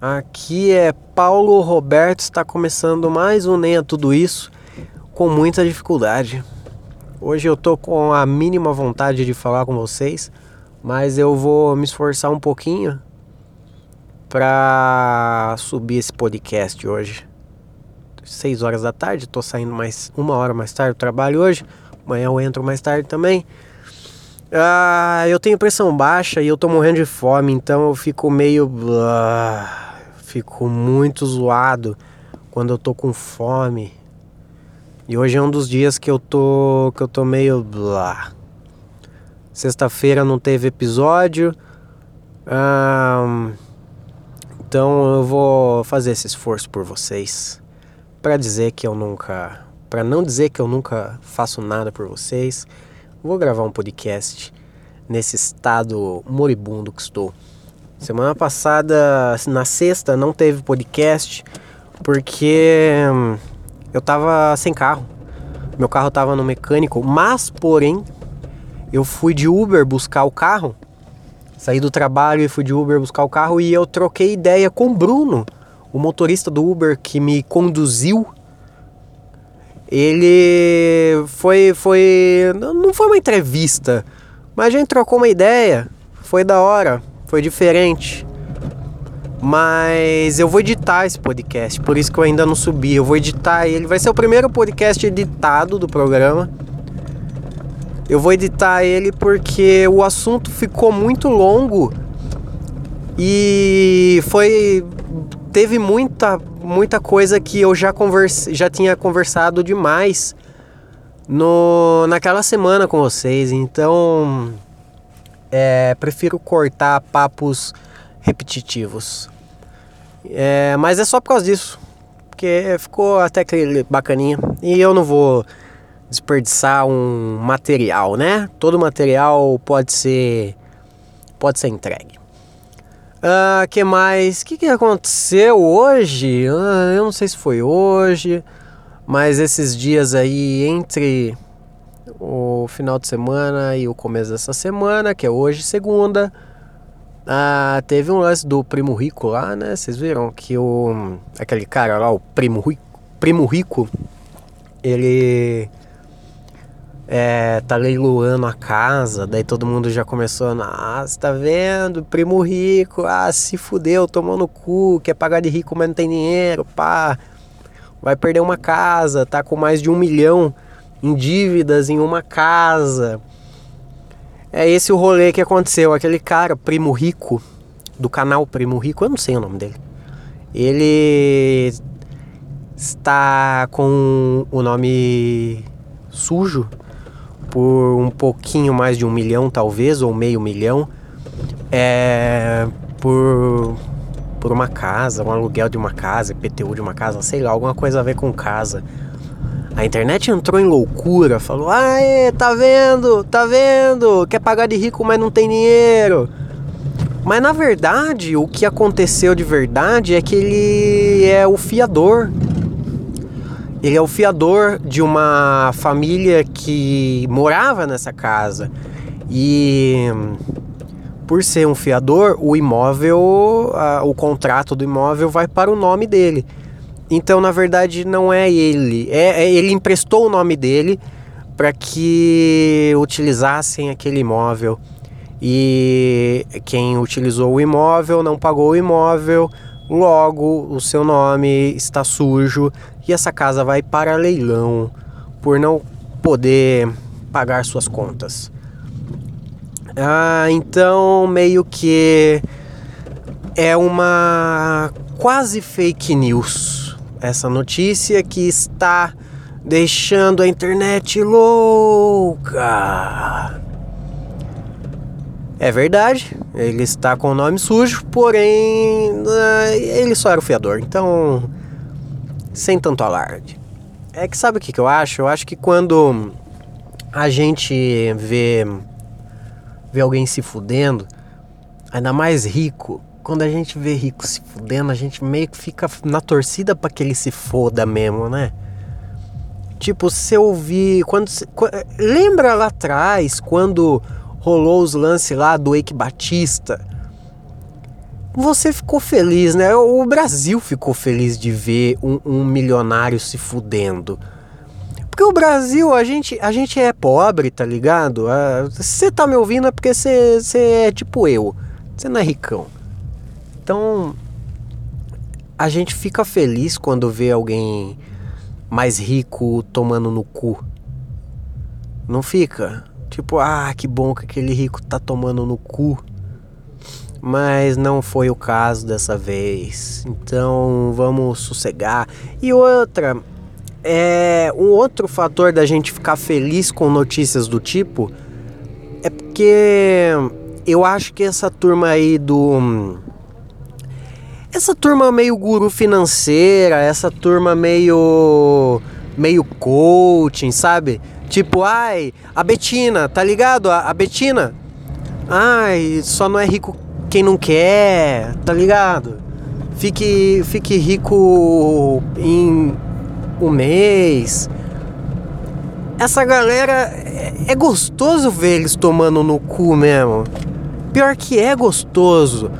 Aqui é Paulo Roberto, está começando mais um Nem a Tudo Isso com muita dificuldade. Hoje eu tô com a mínima vontade de falar com vocês, mas eu vou me esforçar um pouquinho para subir esse podcast hoje. 6 horas da tarde, tô saindo mais uma hora mais tarde do trabalho hoje. Amanhã eu entro mais tarde também. Ah, eu tenho pressão baixa e eu tô morrendo de fome, então eu fico meio. Ah, fico muito zoado quando eu tô com fome. E hoje é um dos dias que eu tô. que eu tô meio. Blá. Sexta-feira não teve episódio. Então eu vou fazer esse esforço por vocês. para dizer que eu nunca. para não dizer que eu nunca faço nada por vocês. Vou gravar um podcast nesse estado moribundo que estou. Semana passada, na sexta, não teve podcast porque hum, eu tava sem carro. Meu carro tava no mecânico, mas porém eu fui de Uber buscar o carro. Saí do trabalho e fui de Uber buscar o carro e eu troquei ideia com o Bruno, o motorista do Uber que me conduziu. Ele foi foi não foi uma entrevista, mas a gente trocou uma ideia. Foi da hora foi diferente. Mas eu vou editar esse podcast, por isso que eu ainda não subi. Eu vou editar ele, vai ser o primeiro podcast editado do programa. Eu vou editar ele porque o assunto ficou muito longo e foi teve muita muita coisa que eu já converse, já tinha conversado demais no naquela semana com vocês. Então, é, prefiro cortar papos repetitivos. É, mas é só por causa disso. Porque ficou até que bacaninha. E eu não vou desperdiçar um material, né? Todo material pode ser pode ser entregue. Ah, que mais? O que, que aconteceu hoje? Ah, eu não sei se foi hoje, mas esses dias aí entre o final de semana e o começo dessa semana, que é hoje, segunda. Ah, teve um lance do Primo Rico lá, né? Vocês viram que o aquele cara lá, o Primo Rico, Primo Rico, ele é, tá leiloando a casa, daí todo mundo já começou, ah, você tá vendo? Primo Rico, ah, se fudeu, tomou no cu, quer pagar de rico, mas não tem dinheiro, pá. Vai perder uma casa, tá com mais de um milhão em dívidas em uma casa. É esse o rolê que aconteceu. Aquele cara, Primo Rico, do canal Primo Rico, eu não sei o nome dele. Ele está com o nome sujo por um pouquinho mais de um milhão, talvez, ou meio milhão. É, por, por uma casa, um aluguel de uma casa, PTU de uma casa, sei lá, alguma coisa a ver com casa. A internet entrou em loucura, falou: "Aê, tá vendo? Tá vendo? Quer pagar de rico, mas não tem dinheiro". Mas na verdade, o que aconteceu de verdade é que ele é o fiador. Ele é o fiador de uma família que morava nessa casa. E por ser um fiador, o imóvel, o contrato do imóvel vai para o nome dele. Então, na verdade, não é ele. É, é ele emprestou o nome dele para que utilizassem aquele imóvel. E quem utilizou o imóvel não pagou o imóvel, logo o seu nome está sujo e essa casa vai para leilão por não poder pagar suas contas. Ah, então meio que é uma quase fake news essa notícia que está deixando a internet louca. É verdade, ele está com o nome sujo, porém eh, ele só era o fiador, então sem tanto alarde. É que sabe o que, que eu acho? Eu acho que quando a gente vê, vê alguém se fudendo, ainda mais rico, quando a gente vê rico se fudendo, a gente meio que fica na torcida para que ele se foda mesmo, né? Tipo, se eu vi. Quando, lembra lá atrás, quando rolou os lances lá do Eike Batista? você ficou feliz, né? O Brasil ficou feliz de ver um, um milionário se fudendo. Porque o Brasil, a gente, a gente é pobre, tá ligado? Ah, se você tá me ouvindo é porque você, você é tipo eu. Você não é ricão. Então, a gente fica feliz quando vê alguém mais rico tomando no cu. Não fica? Tipo, ah, que bom que aquele rico tá tomando no cu. Mas não foi o caso dessa vez. Então vamos sossegar. E outra, é um outro fator da gente ficar feliz com notícias do tipo é porque eu acho que essa turma aí do essa turma meio guru financeira, essa turma meio meio coaching, sabe? Tipo, ai, a Betina, tá ligado? A, a Betina. Ai, só não é rico quem não quer, tá ligado? Fique, fique rico em um mês. Essa galera é, é gostoso ver eles tomando no cu mesmo. Pior que é gostoso.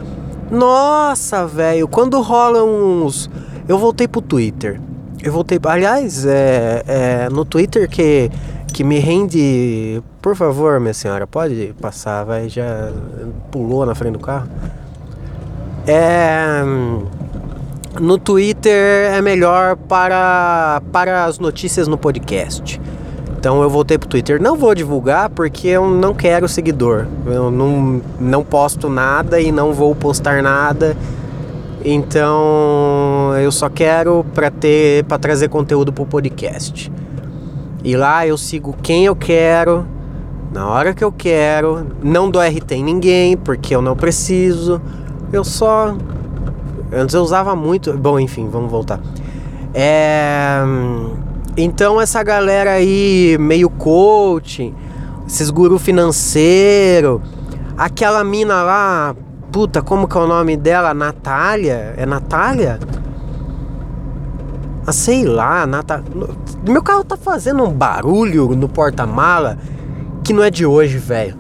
Nossa, velho, quando rola uns. Eu voltei pro Twitter. Eu voltei. Aliás, é, é no Twitter que, que me rende. Por favor, minha senhora, pode passar, vai. Já pulou na frente do carro. É. No Twitter é melhor para, para as notícias no podcast. Então eu voltei pro Twitter. Não vou divulgar porque eu não quero seguidor. Eu não, não posto nada e não vou postar nada. Então eu só quero para ter para trazer conteúdo pro podcast. E lá eu sigo quem eu quero, na hora que eu quero, não dou RT em ninguém porque eu não preciso. Eu só antes eu usava muito, bom, enfim, vamos voltar. É então essa galera aí meio coaching, esses guru financeiro, aquela mina lá, puta, como que é o nome dela? Natália? É Natália? Ah, sei lá, Natália. Meu carro tá fazendo um barulho no porta-mala que não é de hoje, velho.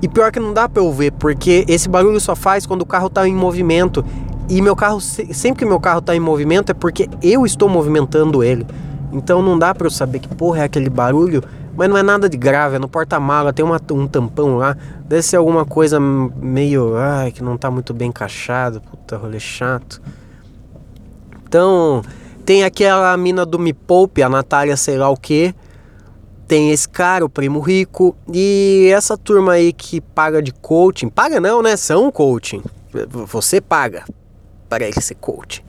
E pior que não dá pra eu ver, porque esse barulho só faz quando o carro tá em movimento. E meu carro, sempre que meu carro tá em movimento é porque eu estou movimentando ele. Então não dá para eu saber que porra é aquele barulho, mas não é nada de grave, é no porta-mala, tem uma, um tampão lá, deve ser alguma coisa meio, ai, que não tá muito bem encaixado, puta rolê chato. Então, tem aquela mina do Me Poupe, a Natália sei lá o que, tem esse cara, o primo rico, e essa turma aí que paga de coaching, paga não, né? São coaching. Você paga para ele ser coaching.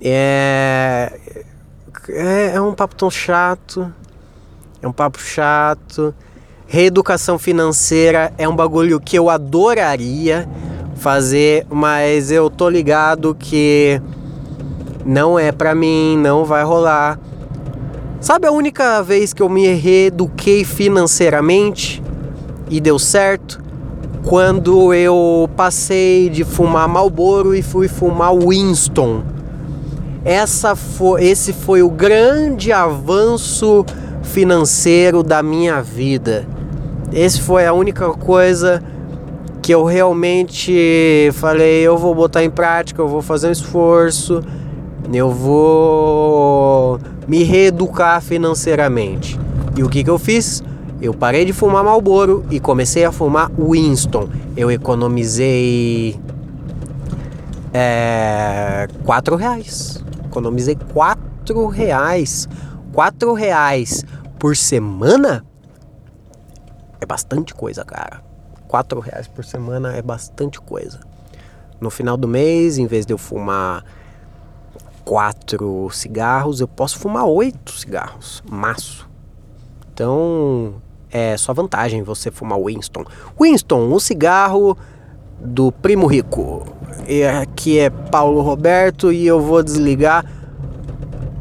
É, é, é um papo tão chato. É um papo chato. Reeducação financeira é um bagulho que eu adoraria fazer, mas eu tô ligado que não é pra mim, não vai rolar. Sabe a única vez que eu me reeduquei financeiramente e deu certo? Quando eu passei de fumar Marlboro e fui fumar Winston essa foi, esse foi o grande avanço financeiro da minha vida. Esse foi a única coisa que eu realmente falei, eu vou botar em prática, eu vou fazer um esforço, eu vou me reeducar financeiramente. E o que, que eu fiz? Eu parei de fumar Marlboro e comecei a fumar Winston. Eu economizei é, quatro reais economizei quatro reais. Quatro reais por semana é bastante coisa, cara. Quatro reais por semana é bastante coisa. No final do mês, em vez de eu fumar quatro cigarros, eu posso fumar oito cigarros, maço. Então, é só vantagem você fumar Winston. Winston, um cigarro do Primo Rico. E aqui é Paulo Roberto e eu vou desligar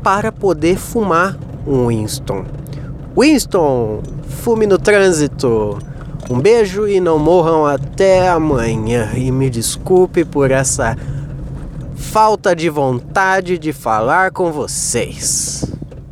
para poder fumar um Winston. Winston, fume no trânsito. Um beijo e não morram até amanhã. E me desculpe por essa falta de vontade de falar com vocês.